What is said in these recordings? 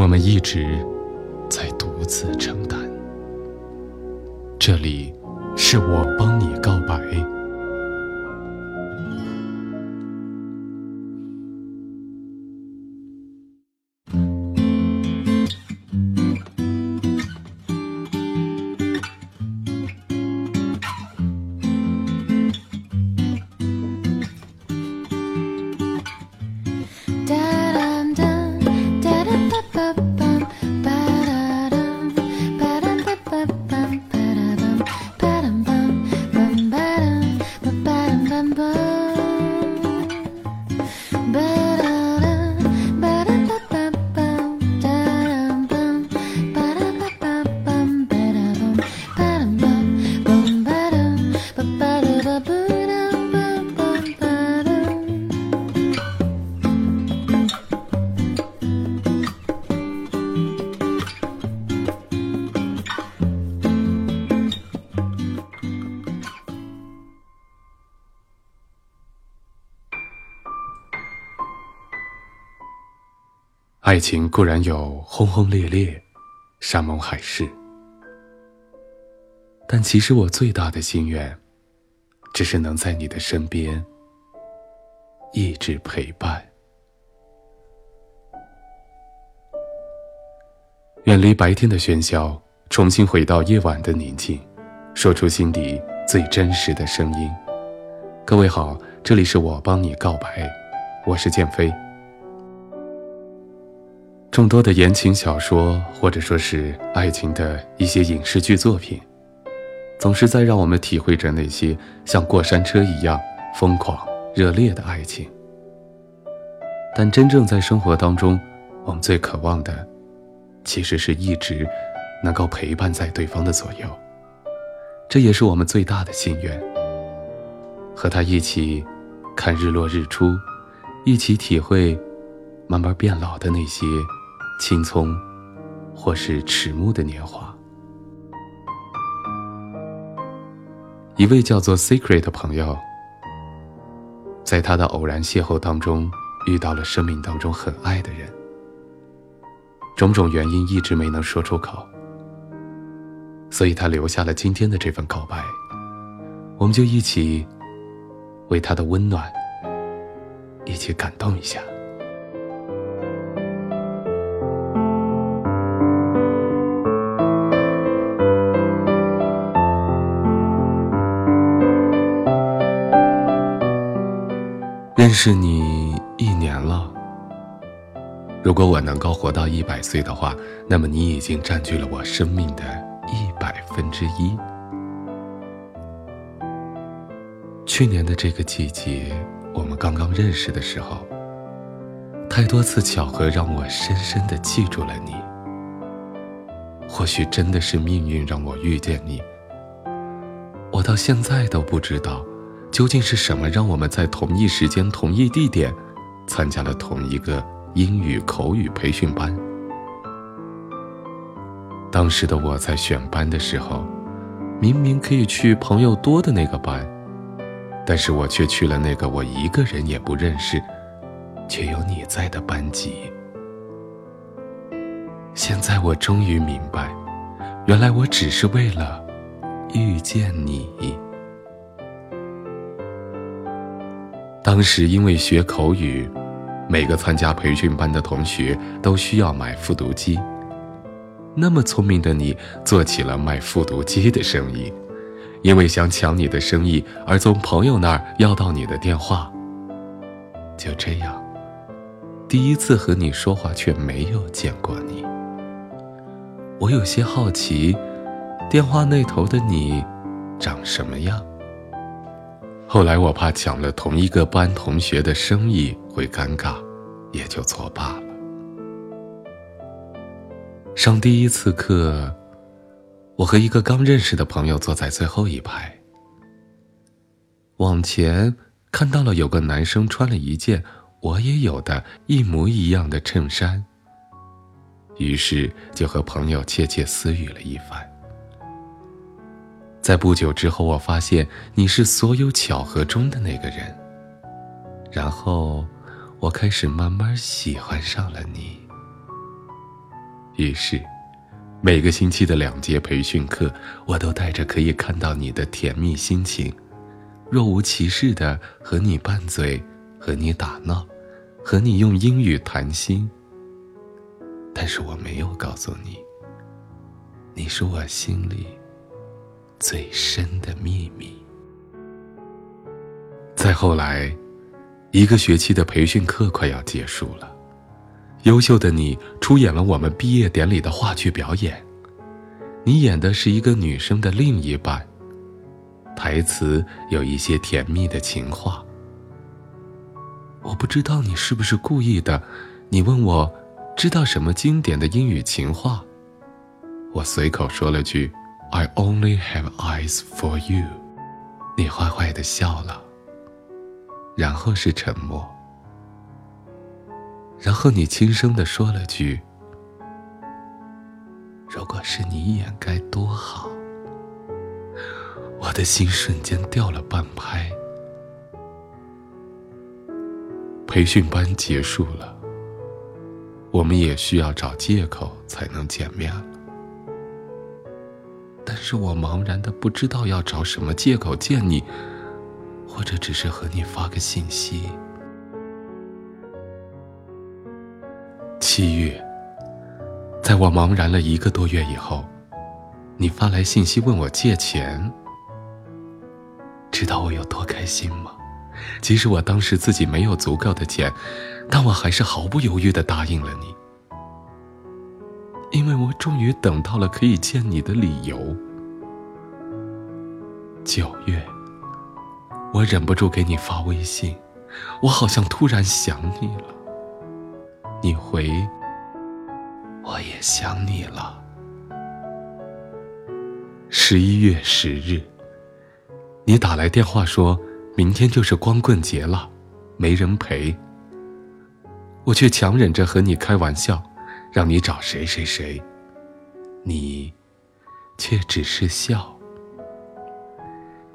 我们一直在独自承担。这里，是我帮你告白。爱情固然有轰轰烈烈、山盟海誓，但其实我最大的心愿，只是能在你的身边一直陪伴，远离白天的喧嚣，重新回到夜晚的宁静，说出心底最真实的声音。各位好，这里是我帮你告白，我是剑飞。众多的言情小说，或者说是爱情的一些影视剧作品，总是在让我们体会着那些像过山车一样疯狂热烈的爱情。但真正在生活当中，我们最渴望的，其实是一直能够陪伴在对方的左右。这也是我们最大的心愿。和他一起看日落日出，一起体会慢慢变老的那些。青葱，或是迟暮的年华。一位叫做 Secret 的朋友，在他的偶然邂逅当中，遇到了生命当中很爱的人。种种原因一直没能说出口，所以他留下了今天的这份告白。我们就一起为他的温暖，一起感动一下。认识你一年了。如果我能够活到一百岁的话，那么你已经占据了我生命的一百分之一。去年的这个季节，我们刚刚认识的时候，太多次巧合让我深深的记住了你。或许真的是命运让我遇见你，我到现在都不知道。究竟是什么让我们在同一时间、同一地点，参加了同一个英语口语培训班？当时的我在选班的时候，明明可以去朋友多的那个班，但是我却去了那个我一个人也不认识，却有你在的班级。现在我终于明白，原来我只是为了遇见你。当时因为学口语，每个参加培训班的同学都需要买复读机。那么聪明的你，做起了卖复读机的生意，因为想抢你的生意而从朋友那儿要到你的电话。就这样，第一次和你说话却没有见过你。我有些好奇，电话那头的你，长什么样？后来我怕抢了同一个班同学的生意会尴尬，也就作罢了。上第一次课，我和一个刚认识的朋友坐在最后一排。往前看到了有个男生穿了一件我也有的一模一样的衬衫，于是就和朋友窃窃私语了一番。在不久之后，我发现你是所有巧合中的那个人，然后我开始慢慢喜欢上了你。于是，每个星期的两节培训课，我都带着可以看到你的甜蜜心情，若无其事的和你拌嘴，和你打闹，和你用英语谈心。但是我没有告诉你，你是我心里最深的秘密。再后来，一个学期的培训课快要结束了。优秀的你出演了我们毕业典礼的话剧表演，你演的是一个女生的另一半。台词有一些甜蜜的情话。我不知道你是不是故意的，你问我知道什么经典的英语情话，我随口说了句 "I only have eyes for you"，你坏坏的笑了，然后是沉默。然后你轻声的说了句：“如果是你演该多好。”我的心瞬间掉了半拍。培训班结束了，我们也需要找借口才能见面。是我茫然的不知道要找什么借口见你，或者只是和你发个信息。七月，在我茫然了一个多月以后，你发来信息问我借钱。知道我有多开心吗？即使我当时自己没有足够的钱，但我还是毫不犹豫的答应了你，因为我终于等到了可以见你的理由。九月，我忍不住给你发微信，我好像突然想你了。你回，我也想你了。十一月十日，你打来电话说，明天就是光棍节了，没人陪。我却强忍着和你开玩笑，让你找谁谁谁，你却只是笑。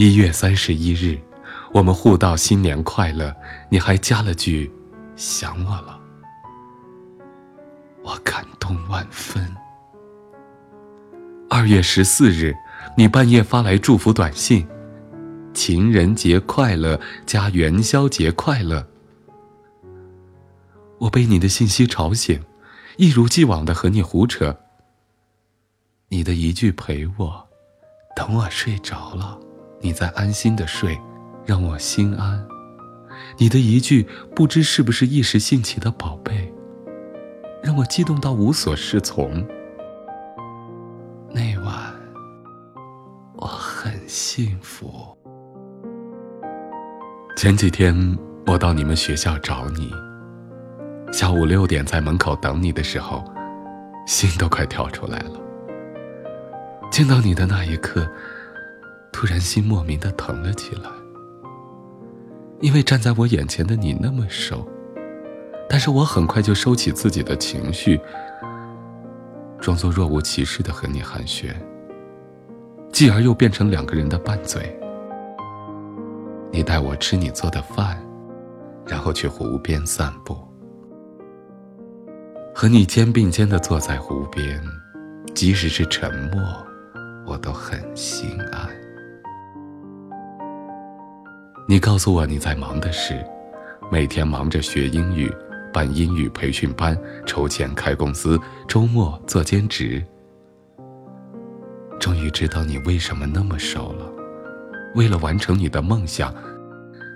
一月三十一日，我们互道新年快乐，你还加了句想我了。我感动万分。二月十四日，你半夜发来祝福短信：“情人节快乐加元宵节快乐。”我被你的信息吵醒，一如既往的和你胡扯。你的一句陪我，等我睡着了，你在安心的睡，让我心安。你的一句不知是不是一时兴起的宝贝。让我激动到无所适从。那晚，我很幸福。前几天我到你们学校找你，下午六点在门口等你的时候，心都快跳出来了。见到你的那一刻，突然心莫名的疼了起来，因为站在我眼前的你那么熟。但是我很快就收起自己的情绪，装作若无其事的和你寒暄，继而又变成两个人的拌嘴。你带我吃你做的饭，然后去湖边散步，和你肩并肩的坐在湖边，即使是沉默，我都很心安。你告诉我你在忙的事，每天忙着学英语。办英语培训班，筹钱开公司，周末做兼职。终于知道你为什么那么瘦了，为了完成你的梦想，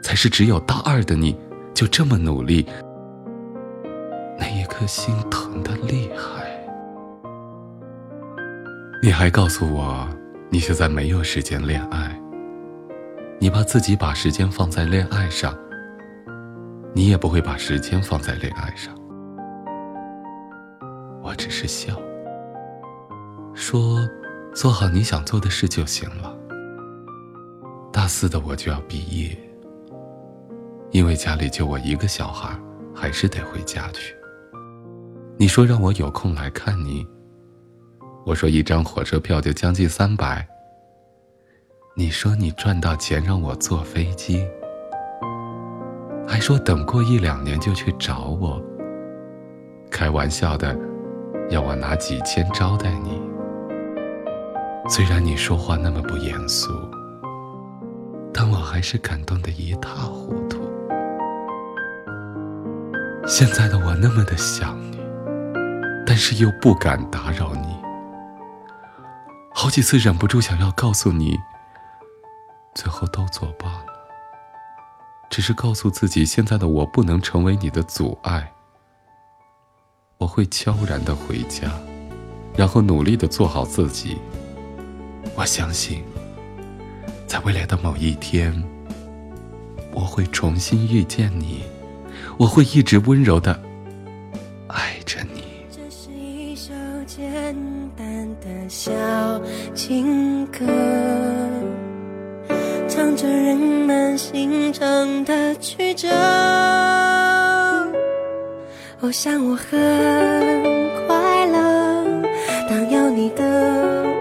才是只有大二的你就这么努力。那一颗心疼的厉害。你还告诉我，你现在没有时间恋爱，你怕自己把时间放在恋爱上。你也不会把时间放在恋爱上，我只是笑，说做好你想做的事就行了。大四的我就要毕业，因为家里就我一个小孩，还是得回家去。你说让我有空来看你，我说一张火车票就将近三百。你说你赚到钱让我坐飞机，还说等过一两年就去找我。开玩笑的，要我拿几千招待你。虽然你说话那么不严肃，但我还是感动的一塌糊涂。现在的我那么的想你，但是又不敢打扰你，好几次忍不住想要告诉你。最后都作罢了，只是告诉自己，现在的我不能成为你的阻碍。我会悄然的回家，然后努力的做好自己。我相信，在未来的某一天，我会重新遇见你，我会一直温柔的爱着你。这是一首简单的小情我想我很快乐，当有你的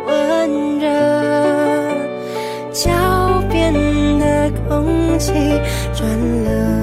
温热，脚边的空气转了。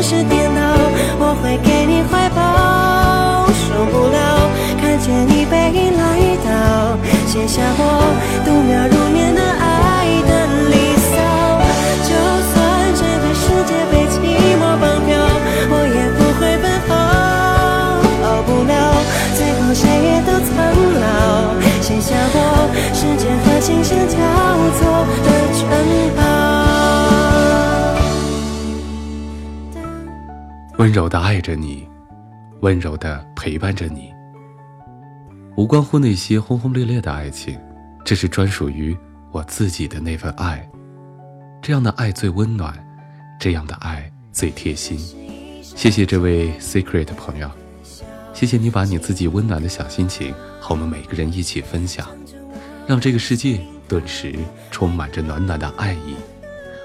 城市颠倒我会给你怀抱受不了看见你背影来到写下我度秒如温柔的爱着你，温柔的陪伴着你。无关乎那些轰轰烈烈的爱情，这是专属于我自己的那份爱。这样的爱最温暖，这样的爱最贴心。谢谢这位 secret 的朋友，谢谢你把你自己温暖的小心情和我们每个人一起分享，让这个世界顿时充满着暖暖的爱意。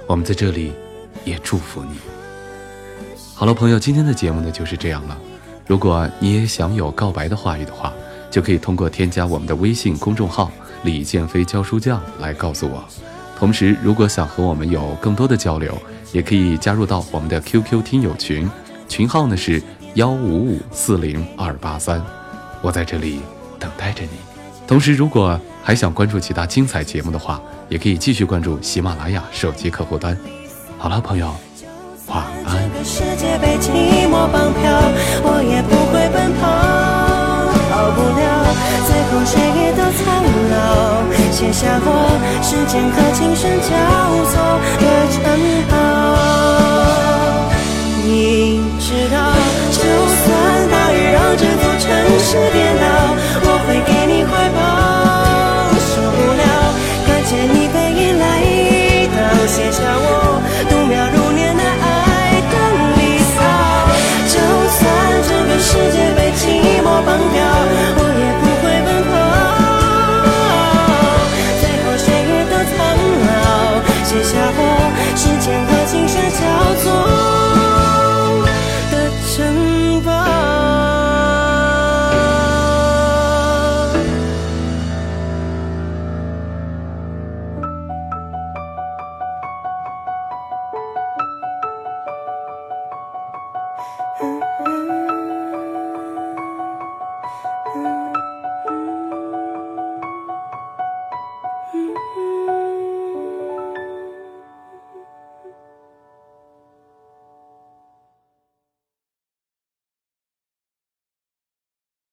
我们在这里也祝福你。好了，朋友，今天的节目呢就是这样了。如果你也想有告白的话语的话，就可以通过添加我们的微信公众号“李建飞教书匠”来告诉我。同时，如果想和我们有更多的交流，也可以加入到我们的 QQ 听友群，群号呢是幺五五四零二八三。我在这里等待着你。同时，如果还想关注其他精彩节目的话，也可以继续关注喜马拉雅手机客户端。好了，朋友，晚安。逃不了，最后谁也都苍老，写下我时间和琴声交错的城堡。你知道，就算大雨让这座城市颠倒，我会给